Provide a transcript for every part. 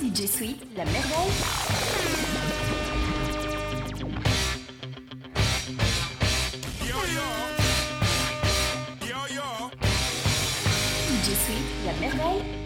DJ Sweet, la merveille. Yo yo. Yo yo. DJ Sweet, la merveille.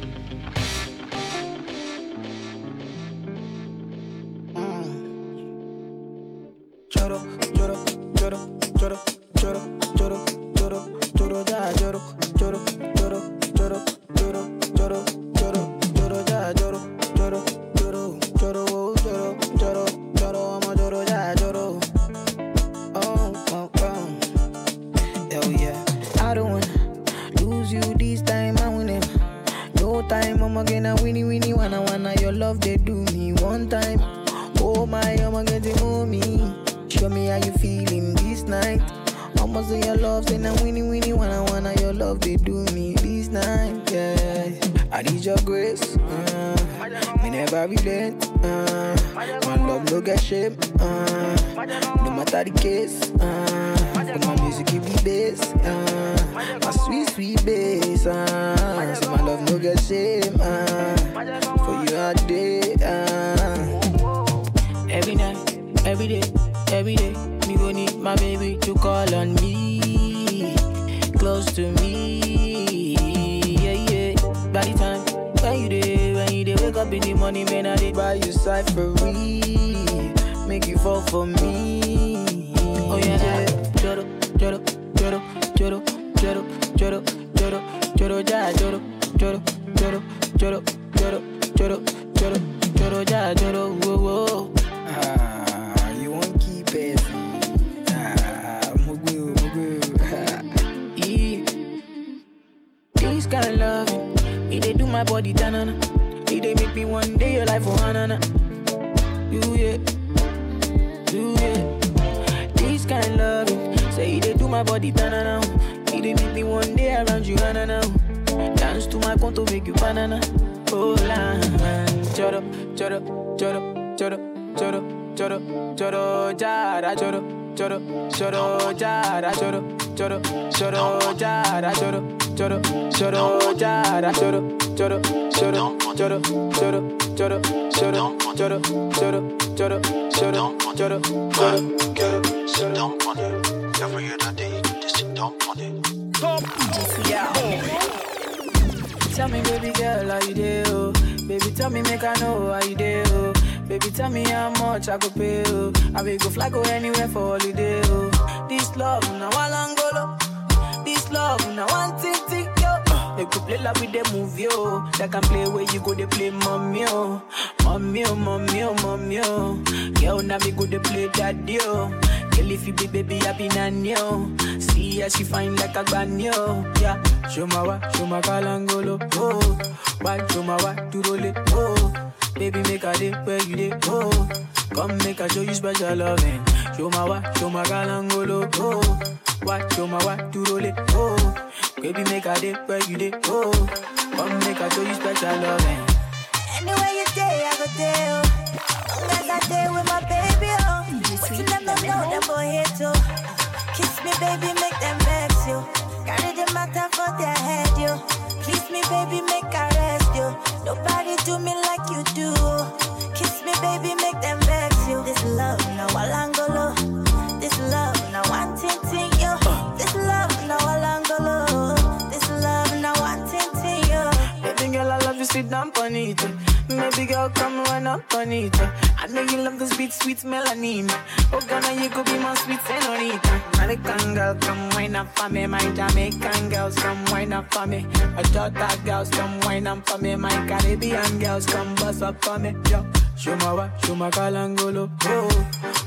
Morning, man, I did buy you side for make you fall for me. Oh yeah, yeah. Joro, joro, joro, joro, joro, joro, joro, joro, ja, joro, joro, joro, joro, joro, joro, joro, joro, ja, joro, whoa, whoa. Ah, you won't keep it. Ah, mugu, mugu. yeah. This kind of love, it they do my body tanana. It they make me one day your life for hanana. You yeah, you yeah. This kind of love, say they do my body tanana. It they make me one day around you hanana. Dance to my conto make you banana. Oh la, choro, choro, choro, choro, choro, choro, choro, jara, choro, choro, choro, jara, choro, choro, choro, jara, choro, choro, choro, jara, choro, Jada, shut up, Jada, shut up, Jada, shut up, Jada, shut up, Jada, shut up, Jada, shut up, Jada, shut up, Jada, never hear that day, just don't want it. Yeah. Tell me, baby girl, how you do? Oh. Baby, tell me, make I know how you do. Oh. Baby, tell me how much I could pay. Oh. I will go fly go anywhere for holiday. Oh. This love, now I long go This love, now one tick tick. They could play like with the movie, oh. yo. They can play where you go, they play mommy, oh. Mommy, oh, mommy, oh, mommy, oh. Girl, now me go, they play daddy, oh. Girl, if you be baby, I be nanny, oh. See how she fine like a granny, oh. Yeah, show my wa, show my kalangolo, oh. Why, show my wa, to roll it, oh. Baby, make a day where you day, oh. Come make I show you special loving. Show my wa, show my kalangolo, oh. Why, show my wa, to roll it, oh. Baby, make a day where you day, oh. Come make I show you special loving. Anywhere you day, I go there. Oh. Long as I day with my baby, oh. But you them don't know them boy here too. Kiss me, baby, make them vex you. Carry the matter for their head, you. Please me, baby, make I rest you. Nobody do me like you do. Kiss me, baby, make them vex you. This love, no alangolo. This sit down on it. Baby girl, come run up on it. I know you love this beat, sweet melanin. Oh, Ghana, you could be my sweet senorita. American girl, come wine up for me. My Jamaican girls, come wine up for me. My Jota girls, come wine up for me. My Caribbean girls, come bust up for me. Yo, show my wa, show my kalangolo. Oh,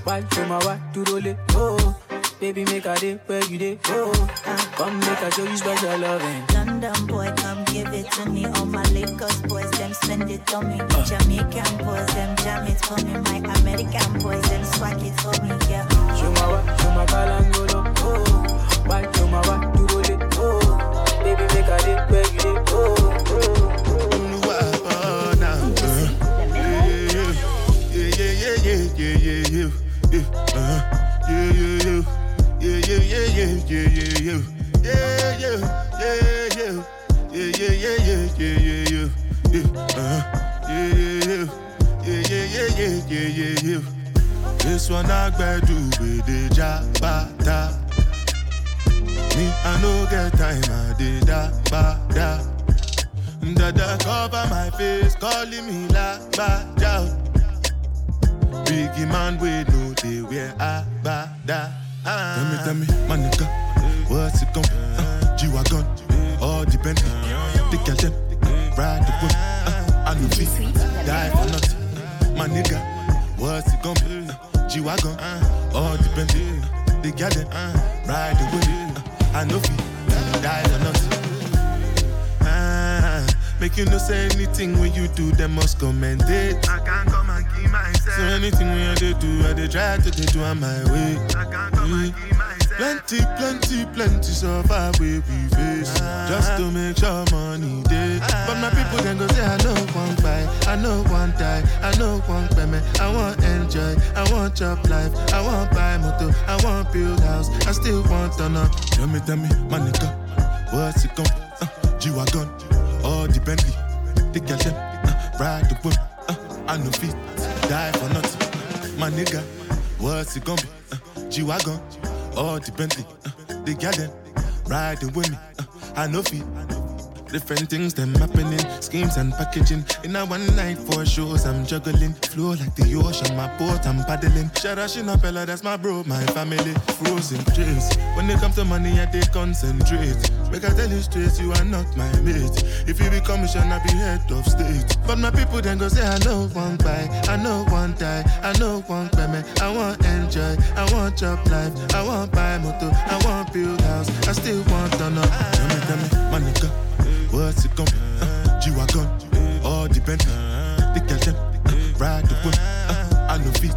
why show my wa, to roll it. Oh, baby, make a day where you day. Oh, oh ah. come make a show you special loving. London boy, come give it to me. All my Lagos boys, them spend it on me. Ah. Jamaican boys, them jam it for me. My American boys, them swag it for me. I still want to know. Tell me, tell me, my nigga, what's it gon' uh, G-Wagon, all the Bentley, the girl them, uh, ride the whip, uh, I no feet, die for nothing. My nigga, what's it gonna be? Uh, G-Wagon, all the Bentley, uh, the girl them, ride the with me, uh, I no fit, Different things them happening, schemes and packaging. In a one night for shows, I'm juggling. Flow like the ocean, my boat I'm paddling. Sharashin Appella, that's my bro, my family. Frozen dreams. When it comes to money, I take concentrate. Make I tell you straight, you are not my mate. If you be commission, I be head of state. But my people then go say, I know one buy, I know one die, I know one payment. I want enjoy, I want job life, I want buy motor, I want build house, I still want to know. Tell me, tell me, money bus it come. Uh, G-Wagon, all depend. The girl them, uh, ride the whip. Uh, I know fit,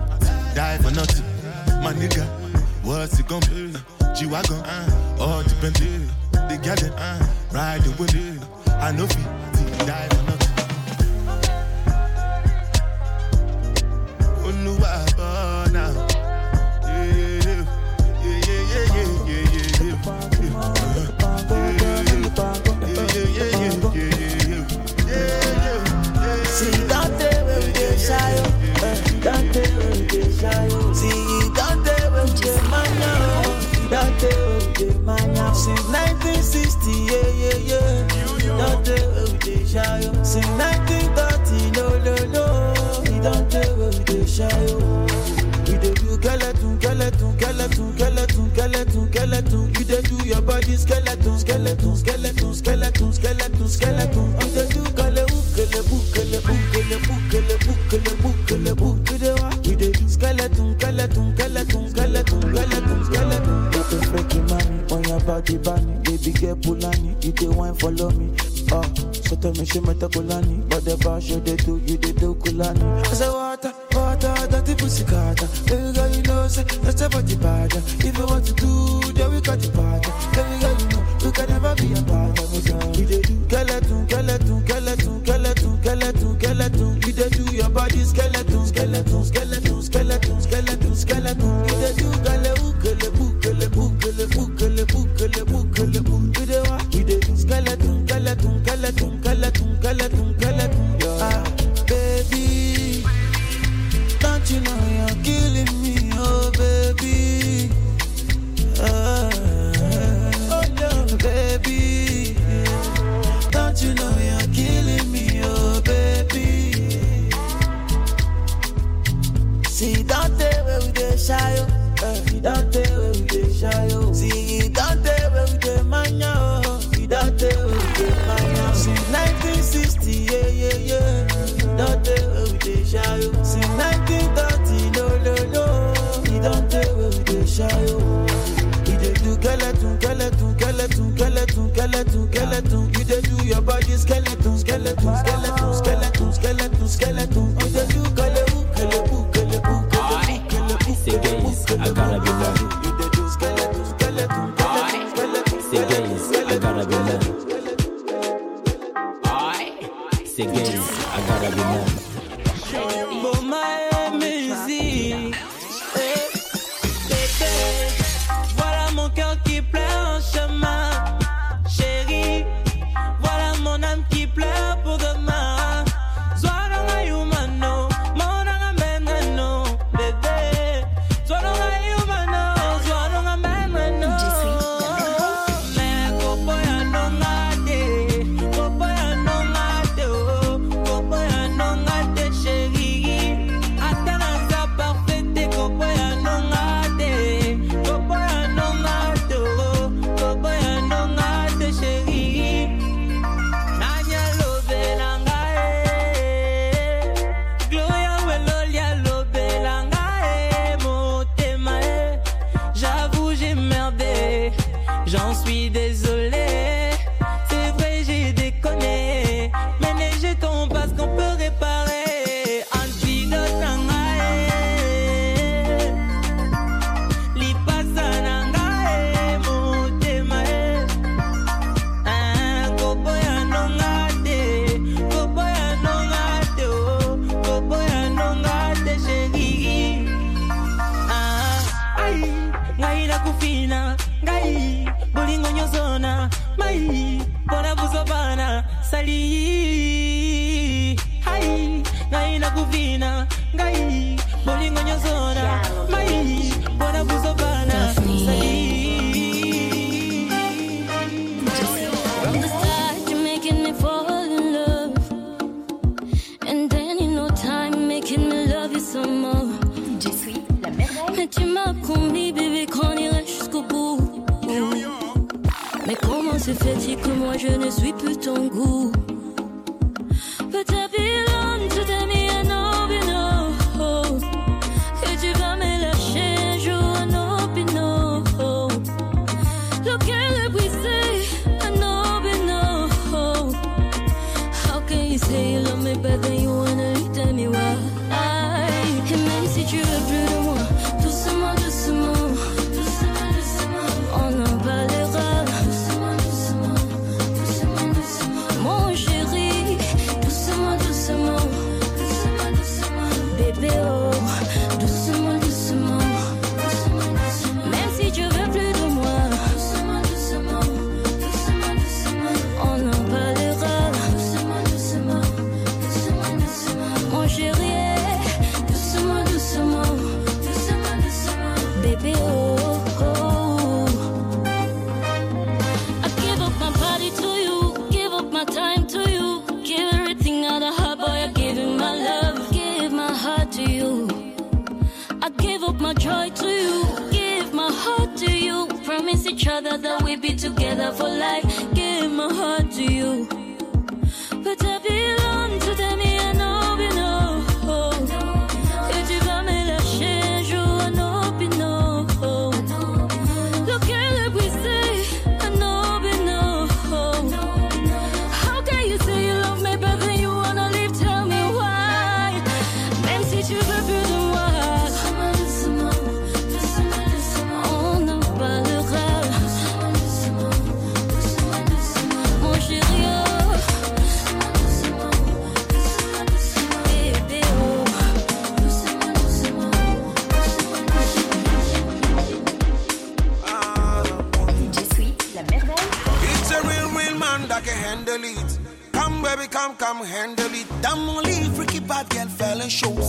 die for nothing. My nigga, what's it come? Uh, G-Wagon, all depend. The girl them, uh, ride the whip. Uh, I know fit, die for skeleton, skeleton.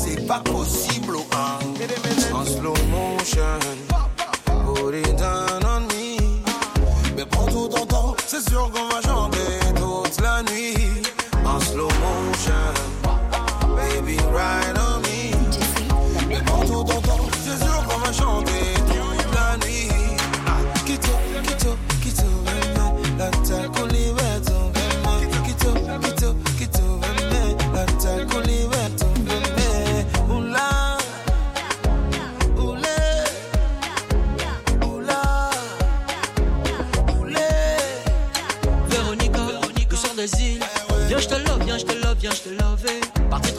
c'est pas possible, oh, hein. En slow motion, put it down on me. Mais prends tout ton temps, c'est sûr qu'on va chanter toute la nuit. En slow motion, baby, ride on me. Mais prends tout ton temps, c'est sûr qu'on va chanter.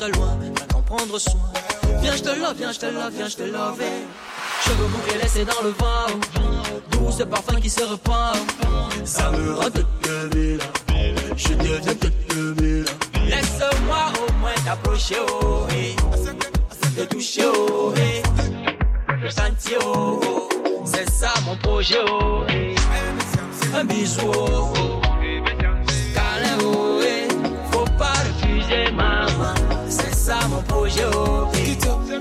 très loin, va t'en prendre soin. Viens, je te love, viens, je te love, viens, je te love. Eh. Cheveux bouclés laissés dans le vent, doux ce parfum qui se repart. Ça me rend je deviens te Laisse-moi au moins t'approcher, oh, hey. te toucher, oh, eh. hey. le sentier, oh, oh. c'est ça mon projet, oh, hey. un bisou, oh, oh. Calais, oh, hey. faut pas refuser ma Peugeot. Get up.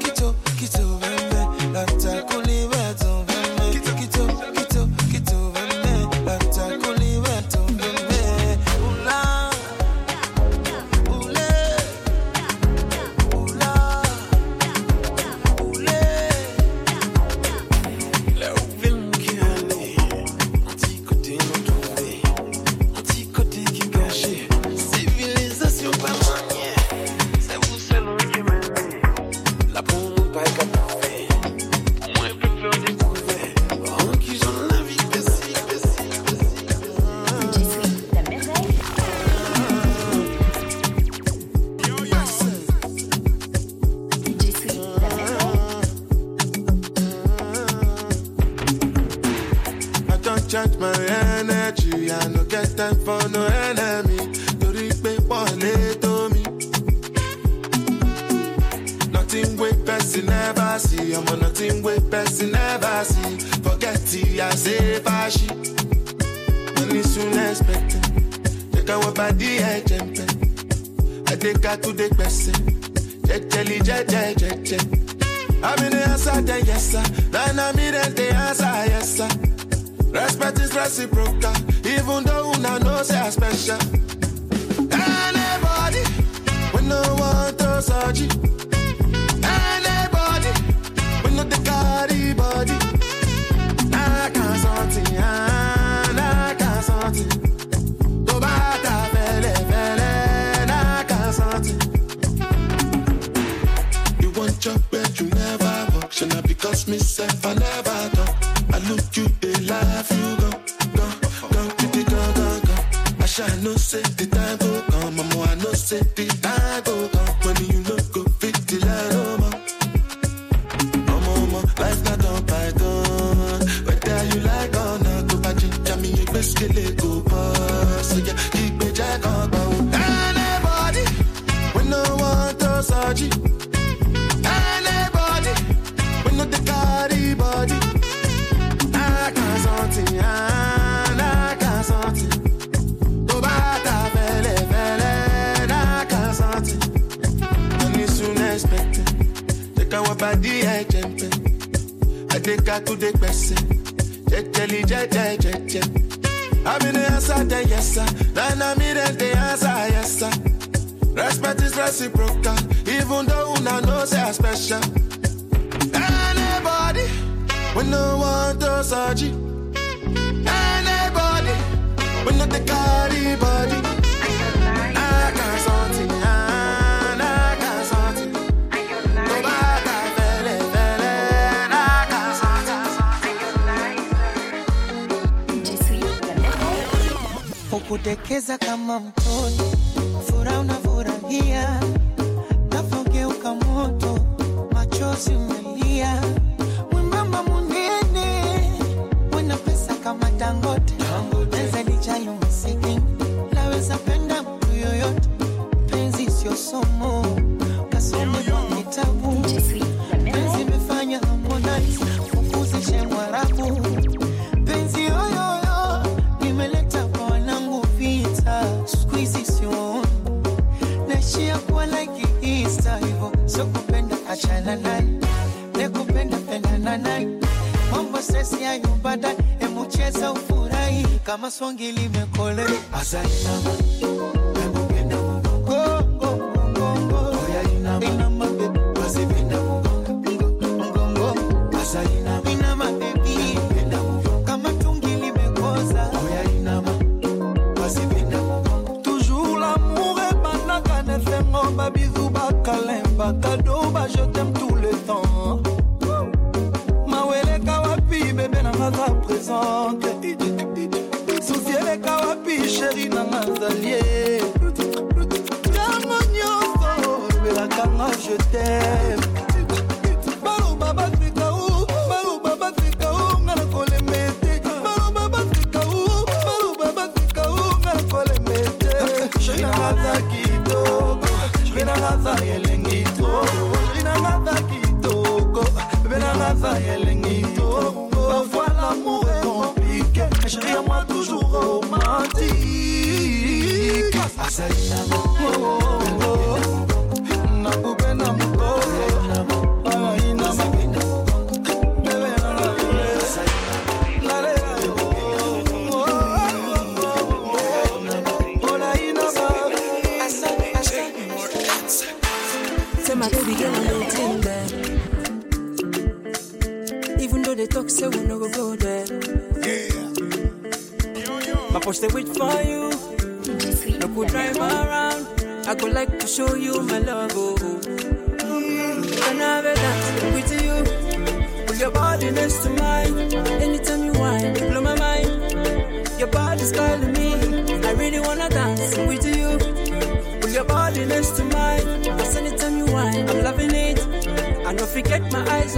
se te dá. Jekakude Bessie, Jeteli Jete Jete. I'm in the answer, the yes, sir. Then I'm in the answer, yes, sir. Respect is reciprocal, even though una know say I special. Anybody, we no want to surgery. Anybody, we not the carry body. kudekeza kama mtoni, furaha unavurahia, napogeuka moto, machozi umelia, mwimama munene, wena pesa kama Dangote, naweza lijalo msiki laweza penda mtu yoyote, penzi sio somo, kasomo kwa kitabu, penzi imefanya Harmonize, kukuzishe mwarabu. achana naye nekupenda pendana naye mambo sesi ya nyumbada emucheza ufurahi. Kama songi limekole azalina Cause I said, say wait for you. I could drive around. I could like to show you my love. Oh. Can I have a dance with you? Put your body next to mine. Anytime you want, you blow my mind. Your body's calling me. I really wanna dance with you. Put your body next to mine. Cause anytime you want. I'm loving it. I don't forget my eyes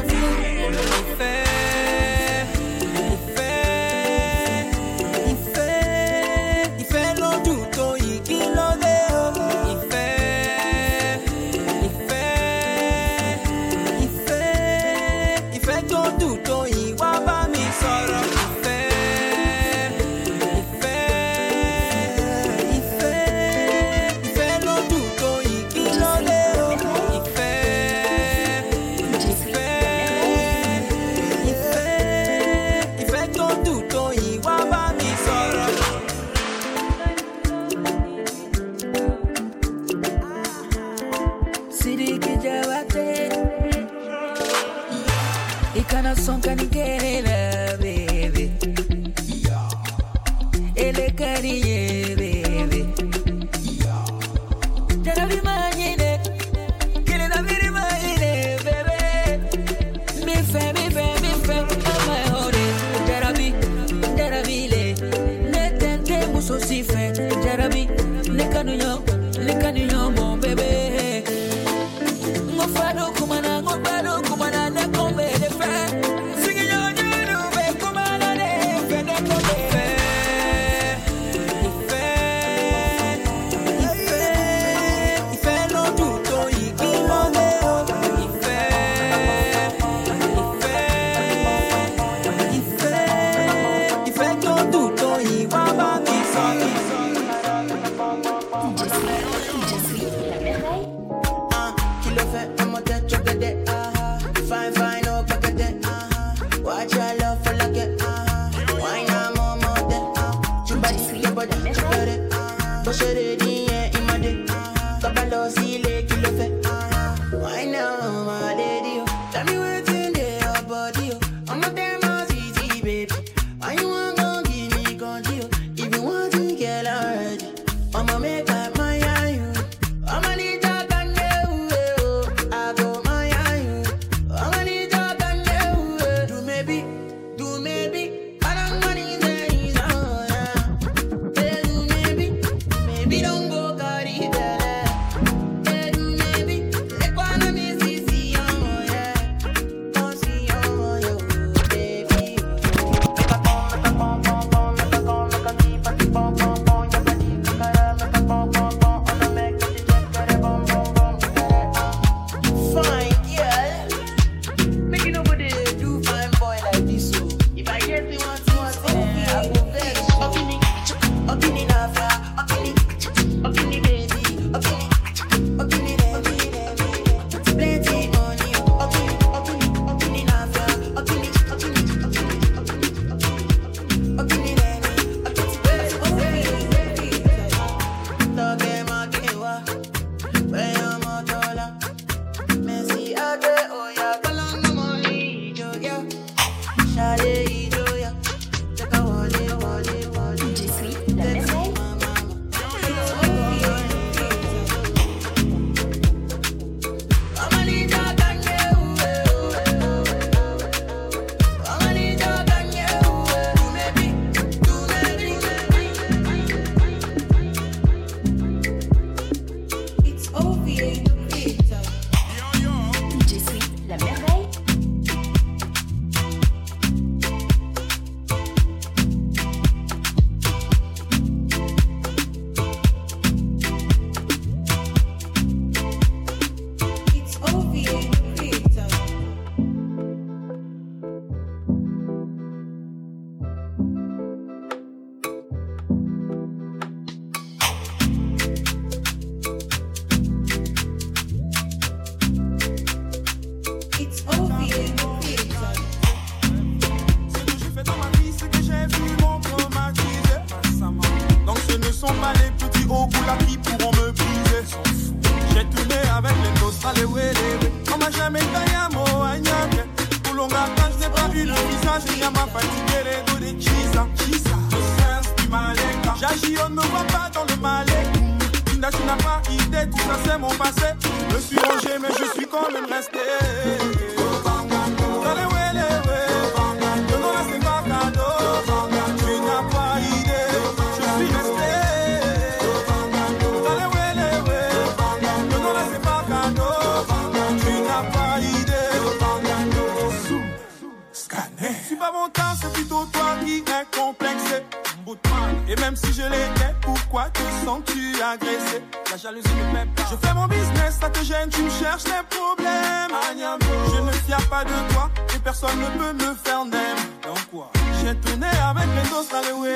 pas de toi et personne ne peut me faire naître. Donc quoi J'ai tourné avec les dos dans le.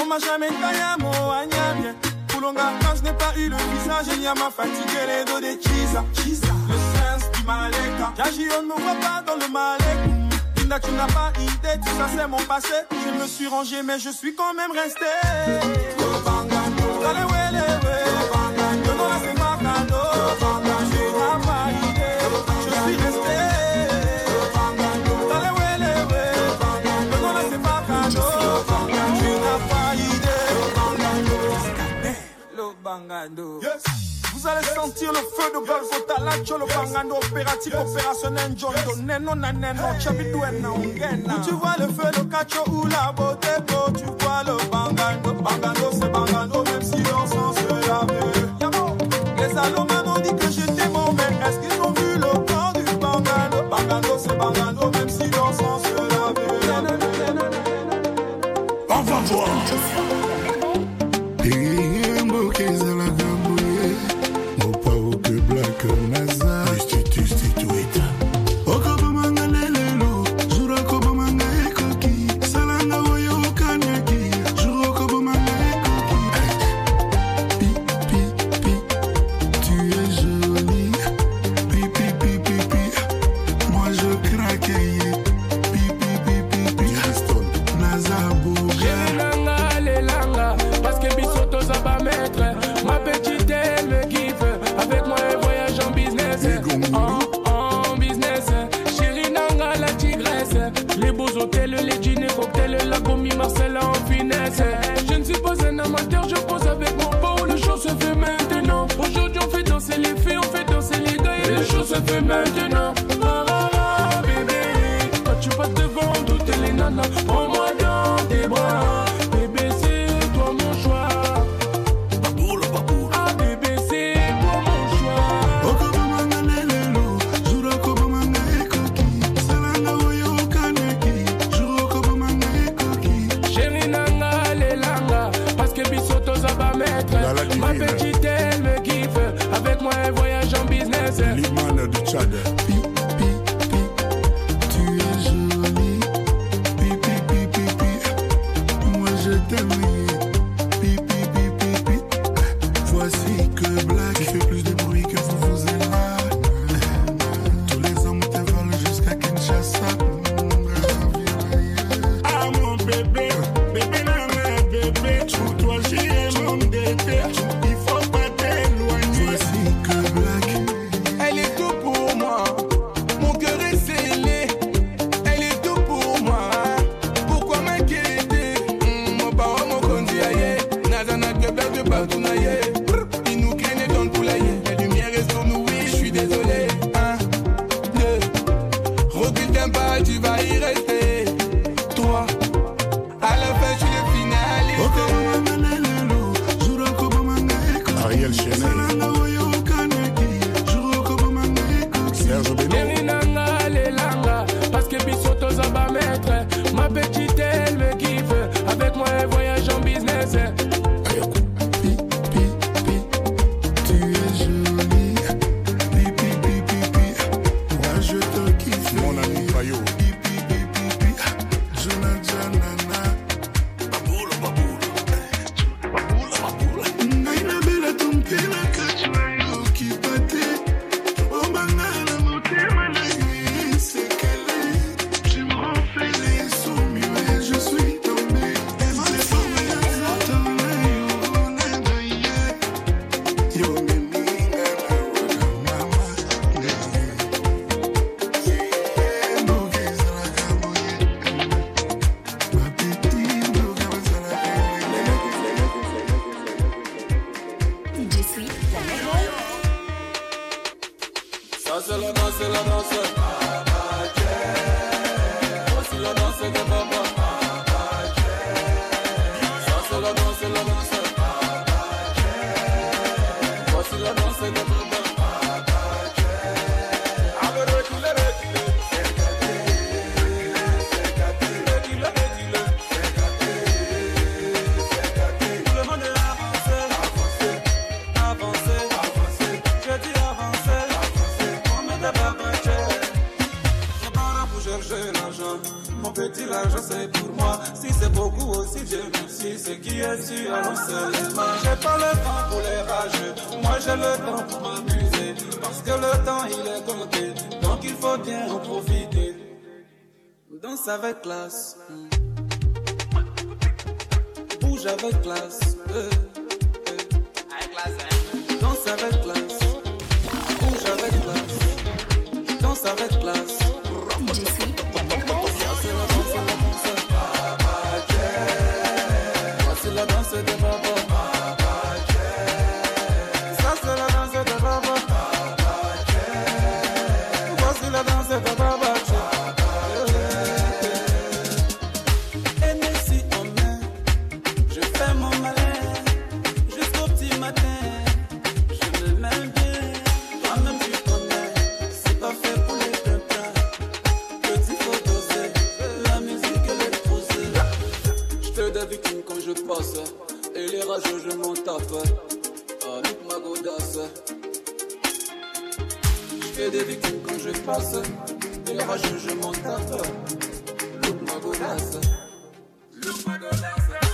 On m'a jamais taillé à mon agname. Poulonga, quand je n'ai pas eu le visage, il y a ma fatigue les dos des chisa. Le sens du maleka. J'agis, on ne me voit pas dans le malek. Linda, tu n'as pas idée, tout ça c'est mon passé. Je me suis rangé, mais je suis quand même resté. sentir le feu de Golgo talacho lobangano opératif opérationnel njondo neno na neno chabidwena ongena tu vois le feu de cacho ou la beauté beau tu vois le bangando bangando c'est bangando même si on s'en se laver les salomans m'ont dit que j'étais bon mais est-ce qu'ils ont vu le corps du bangando? Bangando c'est bangando même si les maintenant. Baby, quand tu vas devant toutes les nanas. Taf. Oh, look ma godasse. J'fais des victimes quand je passe. Et rageux, je m'en tape. Look ma godasse. Look ma godasse.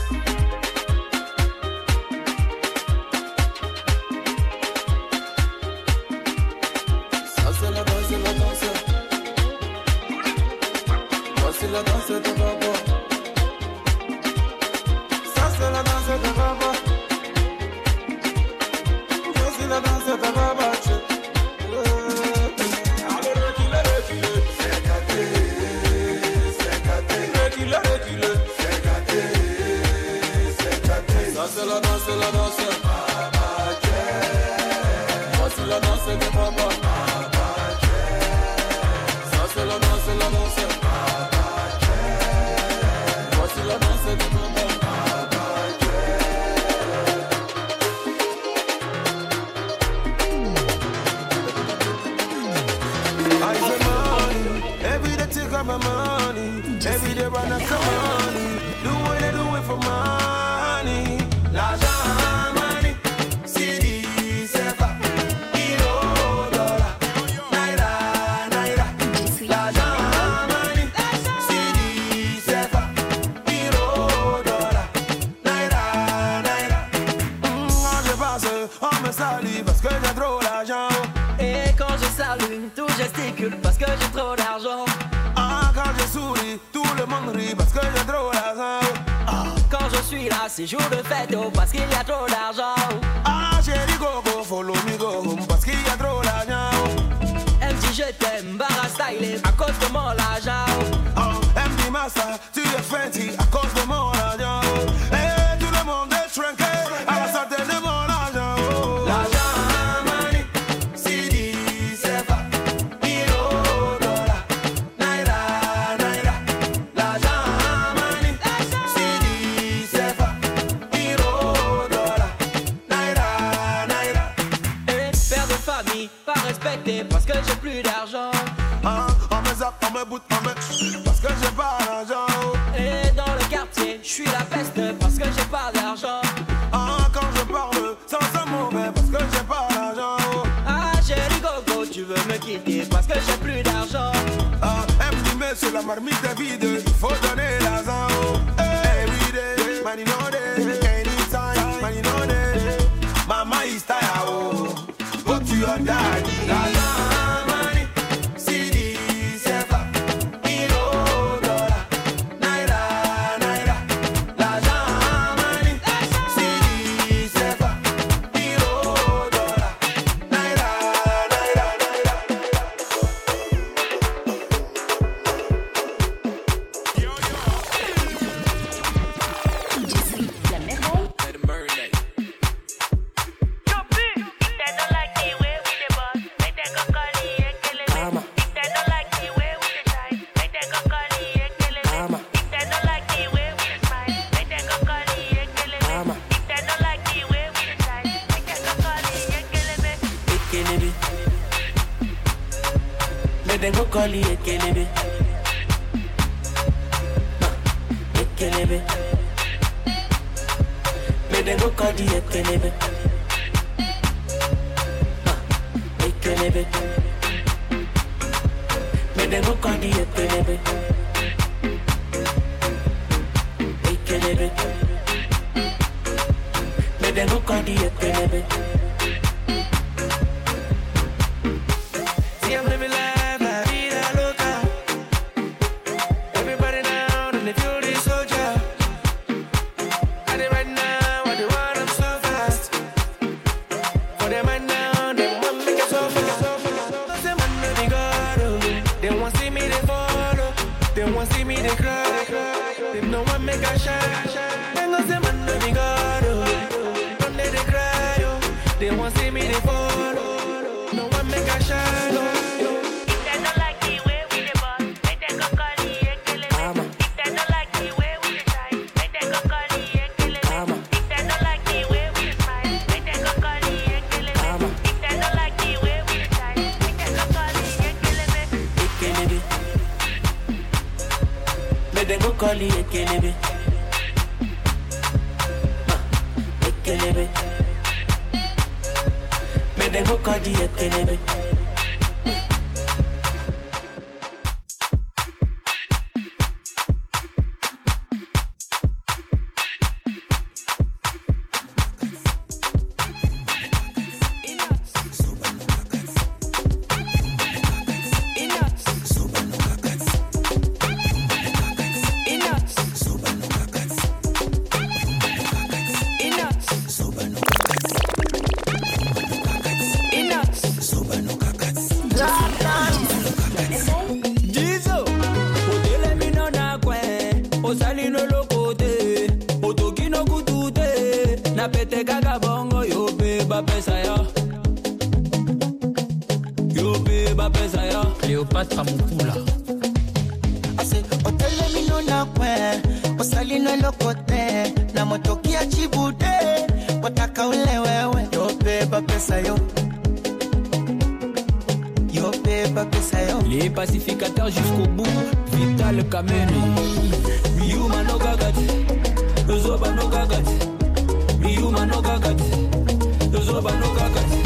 On me salue parce que j'ai trop d'argent. Et quand je salue, tout gesticule parce que j'ai trop d'argent. Ah, quand je souris, tout le monde rit parce que j'ai trop d'argent. Ah, quand je suis là, c'est jour de fête oh, parce qu'il y a trop d'argent. Ah, chérie gogo, follow me go parce qu'il y a trop d'argent. Elle me dit je t'aime, barra stylé à cause de mon argent. Ah, elle me dit massa, tu es fancy à cause de mon argent. Me... Parce que j'ai pas d'argent. Et dans le quartier, je suis la peste parce que j'ai pas d'argent. Ah, quand je parle, ça sent mauvais parce que j'ai pas d'argent. Ah, chérie Gogo, tu veux me quitter parce que j'ai plus d'argent. Ah, mais sur la marmite vide, il faut donner l'argent. Pacificateurs jusqu'au bout, Vital Kameni. Miuma no gagati, Zoba no gagati. Miuma no gagati, Zoba no gagati.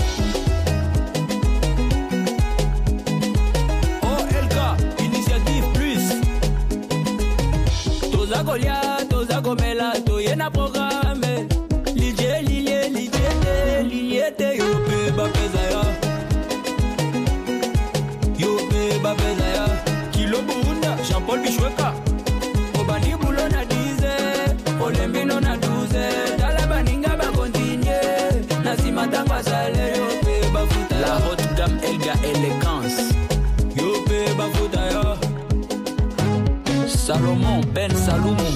OLK, Initiative Plus. Toza kolia, toza komela, toye na programme. Salomon Ben Salomon.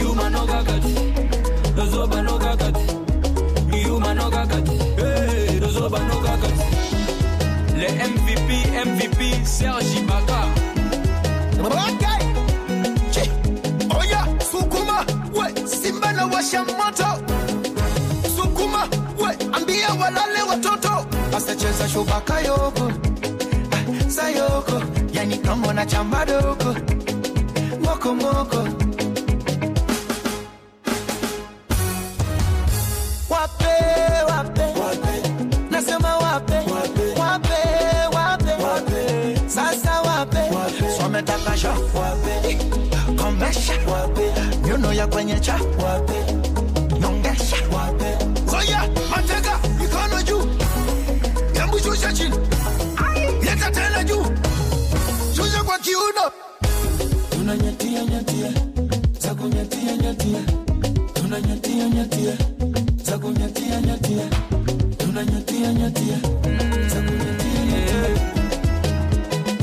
Yuma no gagati, Zoba no gagati. Yuma no gagati, Zoba no gagati. Le MVP, MVP, Serge Ibaka. Oya, sukuma, we, simba na washa moto. Sukuma, we, ambia walale watoto. asacheza shubaka yoko ah, sayoko yani kama na chamba doko mokomoko wape wape nasema wape wape wape wape, sasa wape swametakasha wape komesha wape nyuno ya kwenye cha wape nyongesha wape Oya, mateka, mikono juu. Hebu shusha chini. Leta tena juu. Shusha kwa kiuno.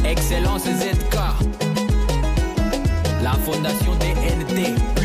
Excellence ZK. La fondation DNT,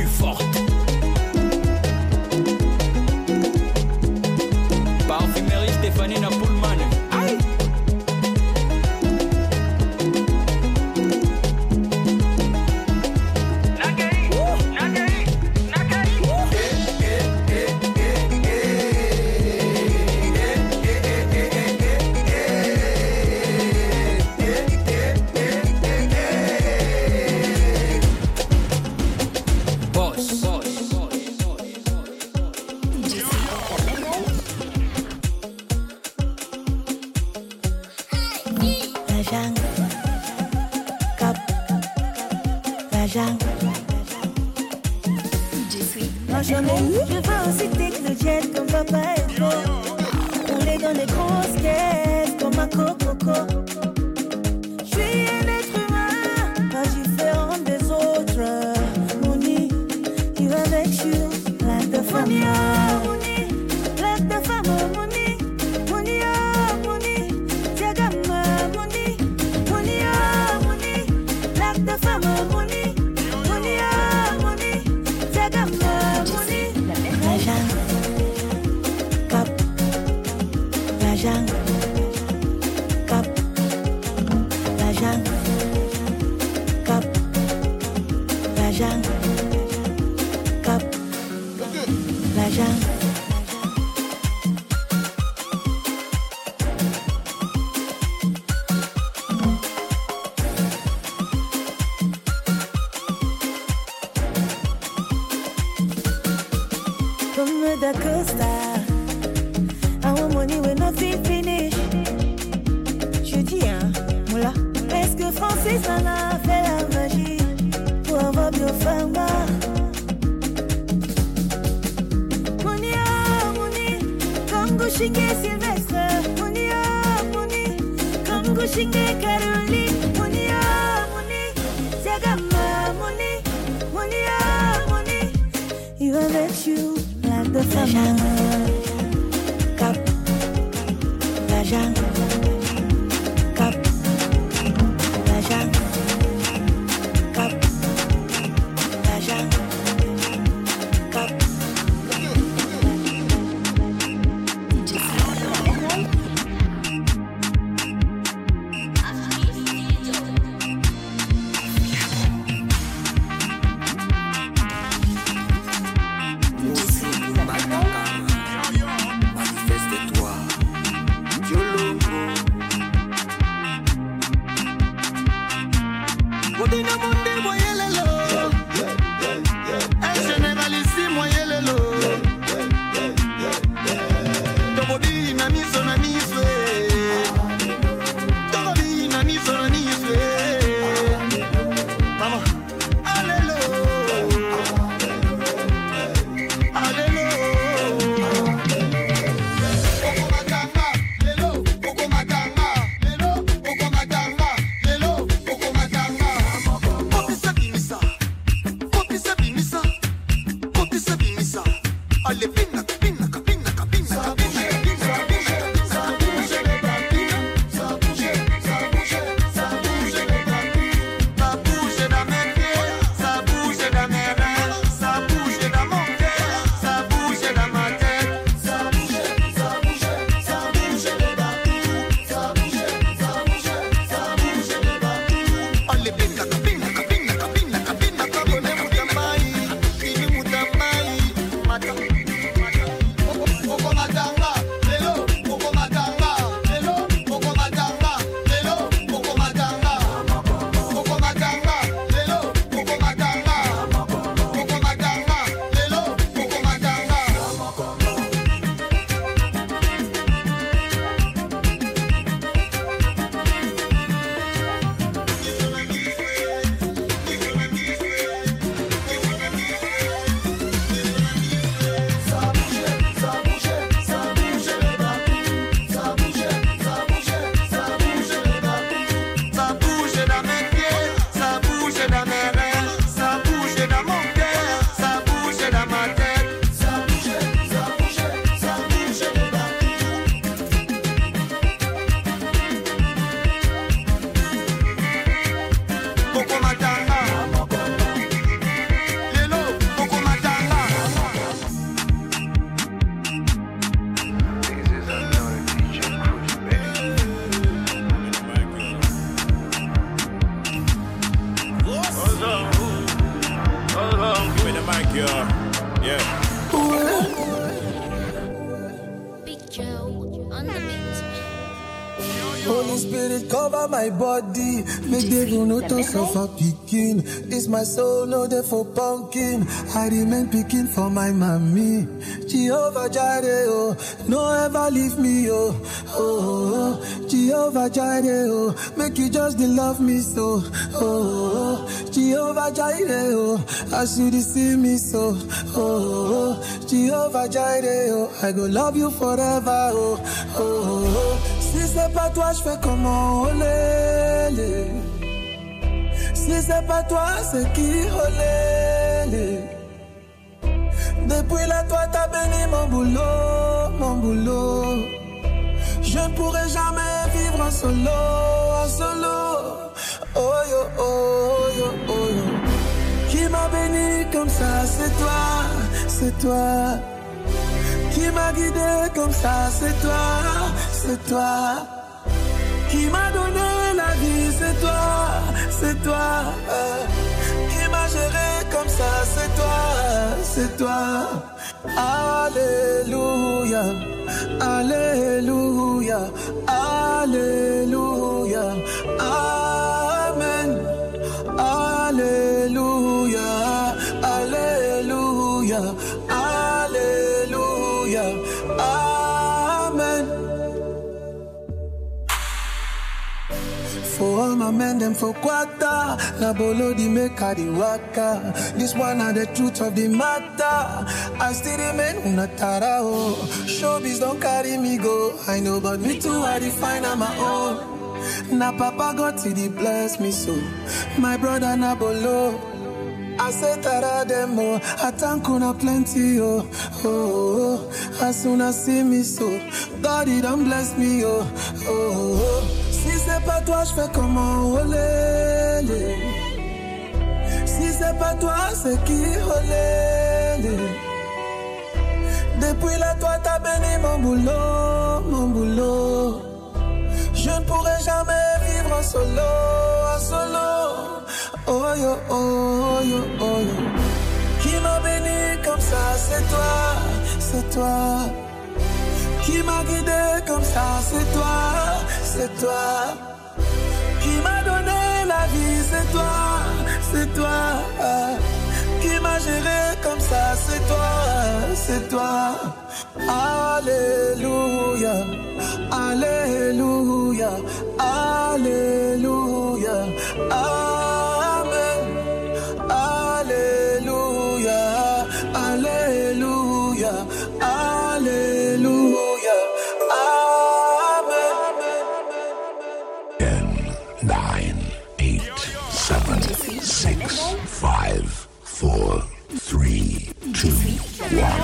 my body. Make devil no to suffer picking. This my soul, no day for pumpkin. I remain picking for my mommy. Jehovah Jireh, oh, no ever leave me, oh, oh, oh. oh. Jehovah Jireh, oh, make you just dey love me so, oh, oh. oh, oh. Jehovah Jireh, oh, as you see me so, oh, oh. Jehovah Jireh, oh, I go love you forever, oh, oh, oh. Si c'est pas toi, je fais comment olé, lé. Si c'est pas toi, c'est qui olé, lé. Depuis là, toi, t'as béni mon boulot, mon boulot. Je ne pourrai jamais vivre en solo, en solo. Oh yo, oh yo, oh yo. Qui m'a béni comme ça, c'est toi, c'est toi. Qui m'a guidé comme ça, c'est toi, c'est toi. Qui m'a donné la vie, c'est toi, c'est toi. Euh, Qui m'a géré comme ça, c'est toi, c'est toi. Alléluia, Alléluia, Alléluia, Amen. All my men, them for quarter. Na bolo di make a di waka. This one are the truth of the matter. I still remain unatara oh. Showbiz don't carry me go. I know, but me too I define on my own. Na papa got to he bless me so. My brother na bolo. I say tara them oh, I thank una plenty oh, oh, oh. oh. As soon as see me so, God he done bless me oh, oh, oh. oh. Si c'est pas toi, je fais comment olé, lé. Si c'est pas toi, c'est qui olé, lé. Depuis là, toi t'as béni mon boulot, mon boulot. Je ne pourrai jamais vivre en solo, en solo. Oh yo, oh yo, oh yo. Qui m'a béni comme ça, c'est toi, c'est toi. Qui m'a guidé comme ça, c'est toi, c'est toi. Qui m'a donné la vie, c'est toi, c'est toi. Qui m'a géré comme ça, c'est toi, c'est toi. Alléluia, Alléluia, Alléluia, Amen. One,